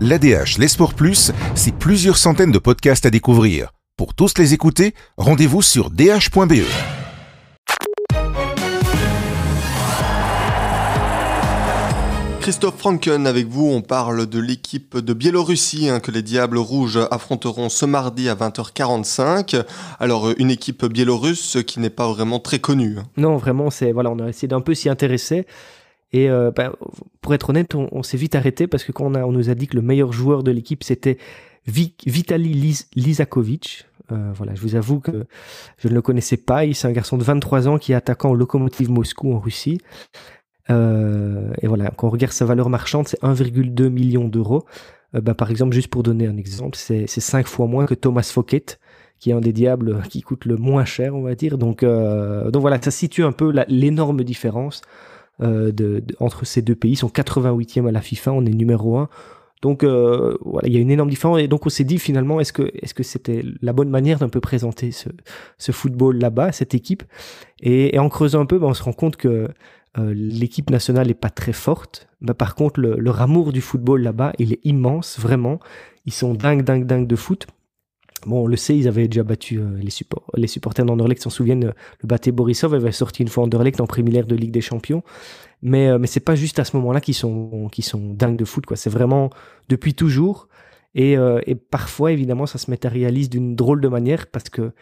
L'ADH, les sports plus, c'est plusieurs centaines de podcasts à découvrir. Pour tous les écouter, rendez-vous sur dh.be. Christophe Franken avec vous, on parle de l'équipe de Biélorussie hein, que les Diables Rouges affronteront ce mardi à 20h45. Alors une équipe biélorusse qui n'est pas vraiment très connue. Hein. Non, vraiment, c'est voilà, on a essayé d'un peu s'y intéresser. Et euh, bah, pour être honnête, on, s'est vite arrêté parce que quand on, nous a dit que le meilleur joueur de l'équipe c'était Vitali Lizakovic. Euh, voilà, je vous avoue que je ne le connaissais pas. C'est un garçon de 23 ans qui est attaquant au Lokomotiv Moscou en Russie. Euh, et voilà, quand on regarde sa valeur marchande, c'est 1,2 million d'euros. Bah, par exemple, juste pour donner un exemple, c'est 5 fois moins que Thomas Fouquet, qui est un des diables qui coûte le moins cher, on va dire. Donc, donc voilà, ça situe un peu l'énorme différence euh, de, entre ces deux pays. Ils sont 88e à la FIFA, on est numéro 1. Donc euh, voilà, il y a une énorme différence. Et donc on s'est dit finalement, est-ce que est-ce que c'était la bonne manière d'un peu présenter ce, football là-bas, cette équipe? Et, en creusant un peu, ben, on se rend compte que euh, l'équipe nationale n'est pas très forte. mais par contre, le, leur amour du football là-bas, il est immense, vraiment. Ils sont dingues, dingues, dingues de foot. Bon, on le sait, ils avaient déjà battu euh, les, les supporters d'Anderlecht s'en souviennent. Euh, le battait Borisov avait sorti une fois Anderlecht en prémilaire de Ligue des Champions. Mais, mais c'est pas juste à ce moment-là qu'ils sont, sont dingues de foot. C'est vraiment depuis toujours. Et, et parfois, évidemment, ça se matérialise d'une drôle de manière parce que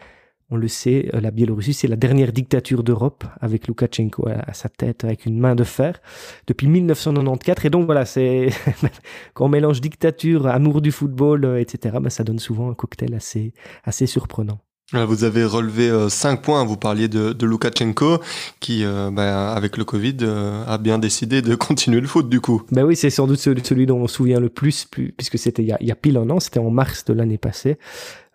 on le sait, euh, la Biélorussie, c'est la dernière dictature d'Europe, avec Loukachenko à, sa tête, avec une main de fer, depuis 1994. Et donc voilà, c'est quand on mélange dictature, amour du football, euh, etc., ben, ça donne souvent un cocktail assez, assez surprenant. Vous avez relevé 5 euh, points, vous parliez de, de Loukachenko, qui, ben, avec le Covid, a bien décidé de continuer le foot du coup. Ben oui, c'est sans doute celui, dont on se souvient le plus, puisque c'était il, y a pile un an, c'était en mars de l'année passée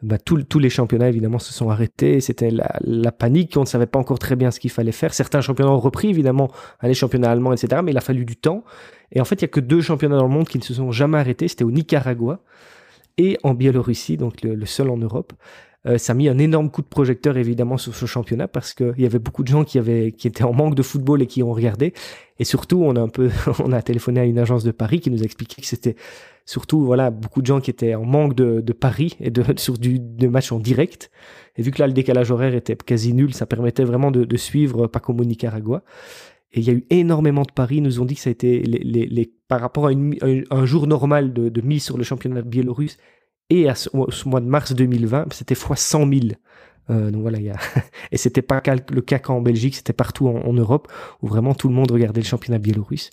bah, tous les championnats évidemment se sont arrêtés. C'était la, panique. On ne savait pas encore très bien ce qu'il fallait faire. Certains championnats ont repris évidemment, les championnats allemands, etc. Mais il a fallu du temps. Et en fait, il y a que deux championnats dans le monde qui ne se sont jamais arrêtés. C'était au Nicaragua et en Biélorussie, donc le, seul en Europe. Euh, ça a mis un énorme coup de projecteur évidemment sur ce championnat parce qu'il y avait beaucoup de gens qui avaient qui étaient en manque de football et qui ont regardé. Et surtout, on a un peu, on a téléphoné à une agence de Paris qui nous a expliqué que c'était surtout voilà beaucoup de gens qui étaient en manque de, paris et de sur du de matchs en direct. Et vu que là le décalage horaire était quasi nul ça permettait vraiment de, de suivre au Nicaragua et il y a eu énormément de paris. Ils nous ont dit que ça a été les, les, par rapport à, un jour normal de, de, mise sur le championnat biélorusse et à ce, mois de mars 2020 c'était fois 100 000 euh, donc voilà, y a... et c'était pas le cas qu'en Belgique, c'était partout en, Europe où vraiment tout le monde regardait le championnat biélorusse.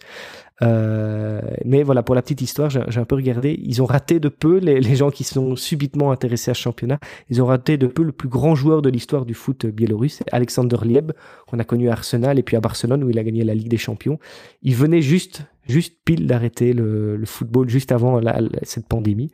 Euh, mais voilà, pour la petite histoire, j'ai un peu regardé. Ils ont raté de peu les, les, gens qui sont subitement intéressés à ce championnat. Ils ont raté de peu le plus grand joueur de l'histoire du foot biélorusse, Alexander Lieb, qu'on a connu à Arsenal et puis à Barcelone où il a gagné la Ligue des Champions. Il venait juste juste pile d'arrêter le, le, football juste avant la, cette pandémie.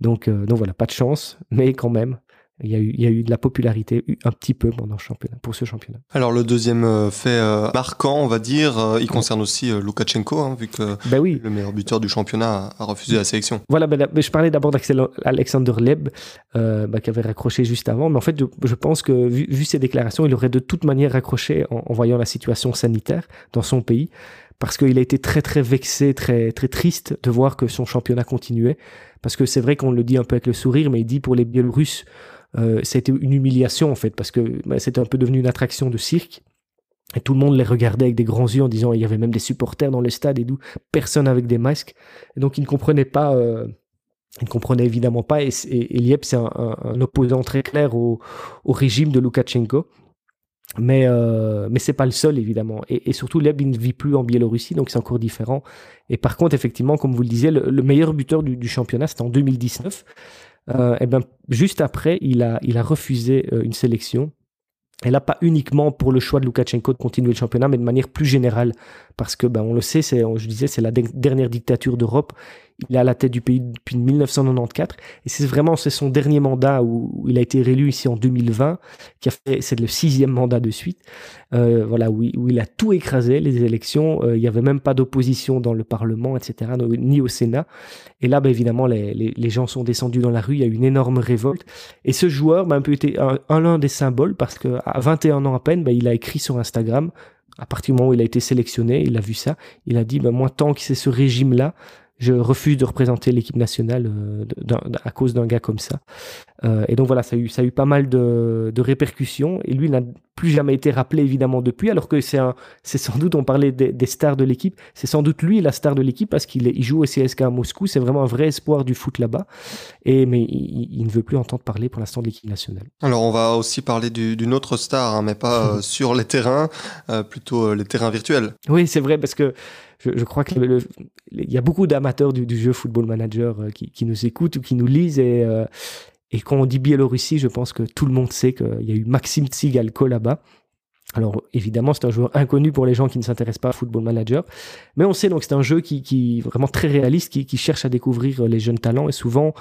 Donc, euh, donc voilà, pas de chance, mais quand même, il y, a eu, il y a eu de la popularité un petit peu pendant championnat, pour ce championnat. Alors le deuxième euh, fait euh, marquant, on va dire, il concerne aussi Loukachenko, hein, vu que ben oui. le meilleur buteur du championnat a, refusé la sélection. Voilà, ben, je parlais d'abord d'Alexander Leb, ben, qui avait raccroché juste avant, mais en fait, je, pense que vu, vu, ses déclarations, il aurait de toute manière raccroché en, en voyant la situation sanitaire dans son pays, parce qu'il a été très très vexé, très très triste de voir que son championnat continuait, parce que c'est vrai qu'on le dit un peu avec le sourire, mais il dit pour les Biélorusses, euh, c'était une humiliation en fait, parce que bah, c'était un peu devenu une attraction de cirque. Et tout le monde les regardait avec des grands yeux en disant il y avait même des supporters dans le stade et d'où personne avec des masques. Et donc ils ne comprenaient pas, euh, ils ne comprenaient évidemment pas. Et, et, Liep c'est un, un, opposant très clair au, au régime de Loukachenko. Mais euh, mais c'est pas le seul évidemment. Et, surtout Lieb il ne vit plus en Biélorussie donc c'est encore différent. Et par contre effectivement comme vous le disiez le, meilleur buteur du, championnat c'était en 2019 euh, eh ben, juste après, il a, il a refusé euh, une sélection. Et là, pas uniquement pour le choix de Loukachenko de continuer le championnat, mais de manière plus générale. Parce que, ben, on le sait, c'est, je disais, c'est la dernière dictature d'Europe. Il est à la tête du pays depuis 1994 et c'est vraiment c'est son dernier mandat où, il a été réélu ici en 2020, qui a fait c'est le sixième mandat de suite. Euh, voilà où, où, il a tout écrasé les élections. Euh, il n'y avait même pas d'opposition dans le Parlement, etc. ni au Sénat. Et là, ben, évidemment, les, les, gens sont descendus dans la rue. Il y a eu une énorme révolte. Et ce joueur ben, a un peu été un, un, des symboles parce que à 21 ans à peine, ben, il a écrit sur Instagram à partir du moment où il a été sélectionné, il a vu ça, il a dit, ben moi, tant que c'est ce régime-là, je refuse de représenter l'équipe nationale euh, à cause d'un gars comme ça. Euh, et donc voilà, ça a eu, ça a eu pas mal de, répercussions. Et lui n'a plus jamais été rappelé évidemment depuis, alors que c'est sans doute, on parlait des, stars de l'équipe, c'est sans doute lui la star de l'équipe parce qu'il il joue au CSK à Moscou. C'est vraiment un vrai espoir du foot là-bas. Et mais il, ne veut plus entendre parler pour l'instant de l'équipe nationale. Alors on va aussi parler d'une autre star, hein, mais pas euh, sur les terrains, plutôt les terrains virtuels. Oui, c'est vrai parce que je, crois qu'il y a beaucoup d'amateurs du, jeu Football Manager euh, qui, nous écoutent ou qui nous lisent. Et, euh, et quand on dit Biélorussie, je pense que tout le monde sait qu'il y a eu Maxime Tsigalko là-bas. Alors évidemment, c'est un joueur inconnu pour les gens qui ne s'intéressent pas à Football Manager, mais on sait donc que c'est un jeu qui, est vraiment très réaliste, qui, cherche à découvrir les jeunes talents et souvent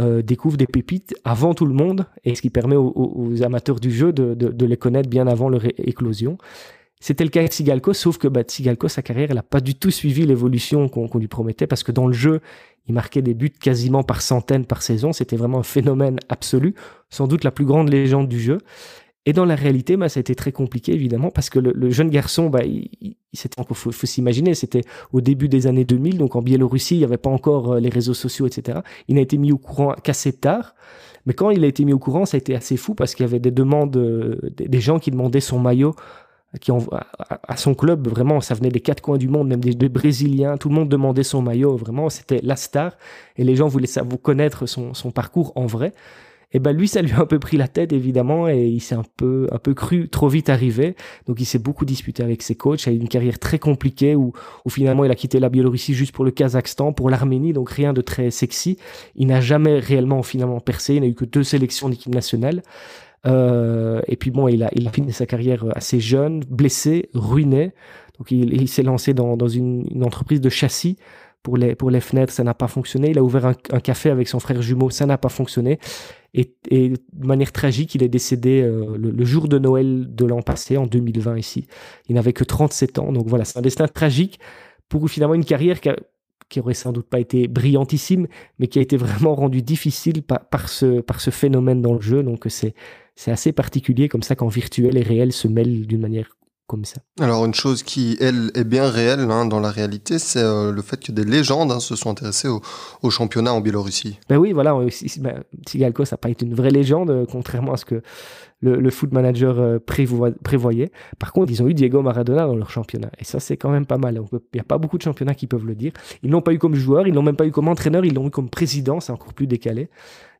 euh, découvre des pépites avant tout le monde, et ce qui permet aux, amateurs du jeu de, les connaître bien avant leur éclosion. C'était le cas avec Sigalko, sauf que bah, Sigalko, sa carrière, elle n'a pas du tout suivi l'évolution qu'on lui promettait, parce que dans le jeu, il marquait des buts quasiment par centaines par saison. C'était vraiment un phénomène absolu, sans doute la plus grande légende du jeu. Et dans la réalité, bah, ça a été très compliqué, évidemment, parce que le, jeune garçon, bah, il, faut s'imaginer, c'était au début des années 2000, donc en Biélorussie, il n'y avait pas encore euh, les réseaux sociaux, etc. Il n'a été mis au courant qu'assez tard. Mais quand il a été mis au courant, ça a été assez fou parce qu'il y avait des demandes, euh, des gens qui demandaient son maillot qui à, son club, vraiment, ça venait des quatre coins du monde, même des, Brésiliens, tout le monde demandait son maillot, vraiment, c'était la star, et les gens voulaient savoir connaître son, parcours en vrai. Et ben lui, ça lui a un peu pris la tête, évidemment, et il s'est un peu, un peu cru trop vite arrivé. Donc il s'est beaucoup disputé avec ses coachs, a eu une carrière très compliquée où finalement il a quitté la Biélorussie juste pour le Kazakhstan, pour l'Arménie, donc rien de très sexy. Il n'a jamais réellement finalement percé, il n'a eu que deux sélections d'équipe nationale. Euh, et puis bon, il a, il a fini sa carrière assez jeune, blessé, ruiné. Donc il, s'est lancé dans, dans une, entreprise de châssis pour les, pour les fenêtres, ça n'a pas fonctionné. Il a ouvert un, café avec son frère jumeau, ça n'a pas fonctionné. Et, de manière tragique, il est décédé euh, le, jour de Noël de l'an passé, en 2020 ici. Il n'avait que 37 ans. Donc voilà, c'est un destin tragique pour finalement une carrière qui, qui aurait sans doute pas été brillantissime, mais qui a été vraiment rendue difficile par, par, ce, par ce phénomène dans le jeu. Donc c'est c'est assez particulier comme ça quand virtuel et réel se mêlent d'une manière comme ça. Alors une chose qui, elle, est bien réelle hein, dans la réalité, c'est euh, le fait que des légendes hein, se sont intéressées au, championnat en Biélorussie. Ben oui, voilà, ben, ça n'a pas été une vraie légende, euh, contrairement à ce que le, foot manager euh, prévoyait. Par contre, ils ont eu Diego Maradona dans leur championnat. Et ça, c'est quand même pas mal. Il n'y a pas beaucoup de championnats qui peuvent le dire. Ils l'ont pas eu comme joueur, ils l'ont même pas eu comme entraîneur, ils l'ont eu comme président, c'est encore plus décalé.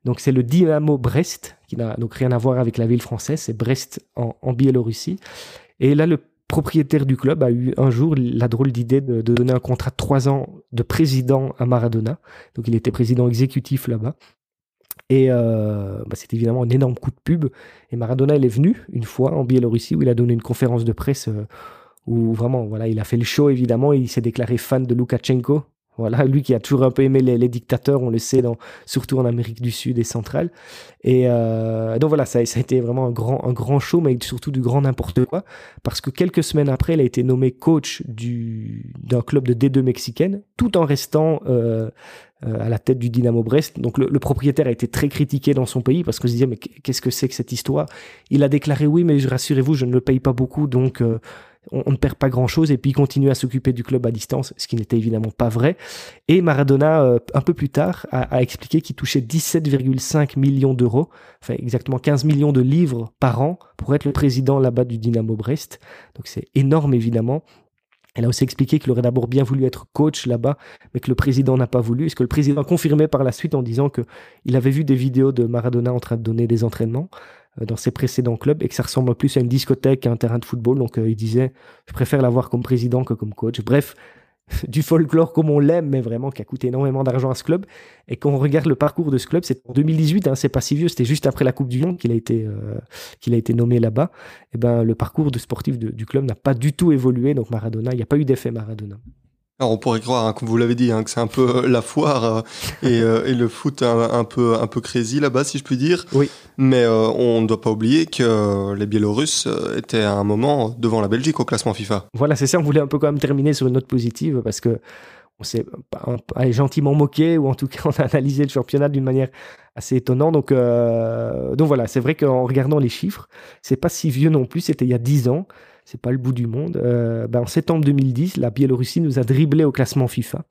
Donc c'est le Dynamo Brest, qui n'a donc rien à voir avec la ville française, c'est Brest en, Biélorussie. Et là, le propriétaire du club a eu un jour la drôle d'idée de, donner un contrat de trois ans de président à Maradona. Donc il était président exécutif là-bas. Et euh, bah, c'est évidemment un énorme coup de pub. Et Maradona, il est venu une fois en Biélorussie où il a donné une conférence de presse euh, où vraiment, voilà, il a fait le show évidemment. il s'est déclaré fan de Loukachenko, voilà, lui qui a toujours un peu aimé les, dictateurs, on le sait, surtout en Amérique du Sud et centrale. Et euh, donc voilà, ça, ça, a été vraiment un grand, un grand show, mais surtout du grand n'importe quoi, parce que quelques semaines après, il a été nommé coach d'un club de D2 mexicaine, tout en restant euh, euh, à la tête du Dynamo Brest. Donc le, propriétaire a été très critiqué dans son pays parce qu'on se disait mais qu'est-ce que c'est que cette histoire? Il a déclaré oui, mais rassurez-vous, je ne le paye pas beaucoup, donc on, ne perd pas grand-chose et puis il continue à s'occuper du club à distance, ce qui n'était évidemment pas vrai. Et Maradona, euh, un peu plus tard, a, expliqué qu'il touchait 17,5 millions d'euros, enfin exactement 15 millions de livres par an pour être le président là-bas du Dynamo Brest. Donc c'est énorme évidemment. Elle a aussi expliqué qu'il aurait d'abord bien voulu être coach là-bas, mais que le président n'a pas voulu. Est-ce que le président confirmait par la suite en disant qu'il avait vu des vidéos de Maradona en train de donner des entraînements euh, dans ses précédents clubs et que ça ressemble plus à une discothèque qu'à un terrain de football? Donc euh, il disait, je préfère l'avoir comme président que comme coach. Bref, du folklore comme on l'aime, mais vraiment qui a coûté énormément d'argent à ce club. Et quand on regarde le parcours de ce club, c'est en 2018, hein, c'est pas si vieux, c'était juste après la Coupe du Monde qu'il a été euh, nommé là-bas. Et ben le parcours de sportif du club n'a pas du tout évolué. Donc Maradona, il n'y a pas eu d'effet Maradona. Alors on pourrait croire, hein, comme vous l'avez dit, hein, que c'est un peu euh, la foire euh, et, euh, et, le foot un, peu un peu crazy là-bas, si je puis dire. Oui. Mais on ne doit pas oublier que les Biélorusses étaient à un moment devant la Belgique au classement FIFA. Voilà, c'est ça. On voulait un peu quand même terminer sur une note positive parce que on s'est gentiment moqué ou en tout cas on a analysé le championnat d'une manière assez étonnante. Donc donc voilà, c'est vrai qu'en regardant les chiffres, c'est pas si vieux non plus. C'était il y a 10 ans c'est pas le bout du monde. Euh, ben, en septembre 2010, la Biélorussie nous a dribblé au classement FIFA.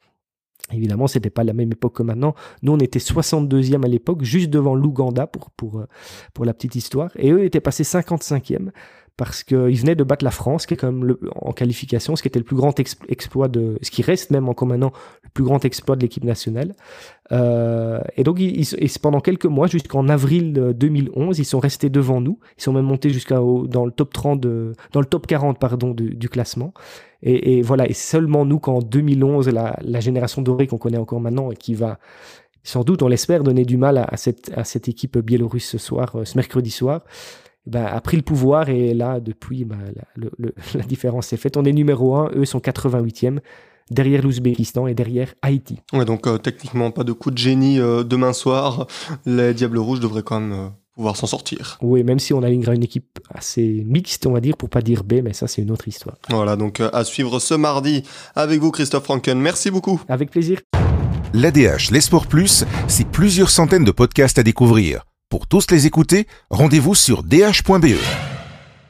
Évidemment, c'était pas la même époque que maintenant. Nous, on était 62e à l'époque, juste devant l'Ouganda pour, pour, euh, pour la petite histoire. Et eux étaient passés 55e parce qu'ils venaient de battre la France, qui est même le, en qualification, ce qui était le plus grand exploit de, ce qui reste même encore maintenant le plus grand exploit de l'équipe nationale. Euh, et donc, ils, pendant quelques mois, jusqu'en avril 2011, ils sont restés devant nous. Ils sont même montés jusqu'à dans le top 30, de, dans le top 40 pardon du, du classement. Et, et, voilà, et seulement nous qu'en 2011, la, la génération dorée qu'on connaît encore maintenant et qui va sans doute, on l'espère, donner du mal à, cette, à cette équipe biélorusse ce soir, euh, ce mercredi soir, ben, a pris le pouvoir et là, depuis, ben, la, la, différence est faite. On est numéro 1, eux sont 88e, derrière l'Ouzbékistan et derrière Haïti. Ouais, donc euh, techniquement, pas de coup de génie euh, demain soir. Les Diables Rouges devraient quand même euh, pouvoir s'en sortir. Oui, même si on a une, équipe assez mixte, on va dire, pour pas dire B, mais ça, c'est une autre histoire. Voilà, donc à suivre ce mardi avec vous, Christophe Franken. Merci beaucoup. Avec plaisir. L'ADH, les Sports Plus, c'est plusieurs centaines de podcasts à découvrir. Pour tous les écouter, rendez-vous sur dh.be.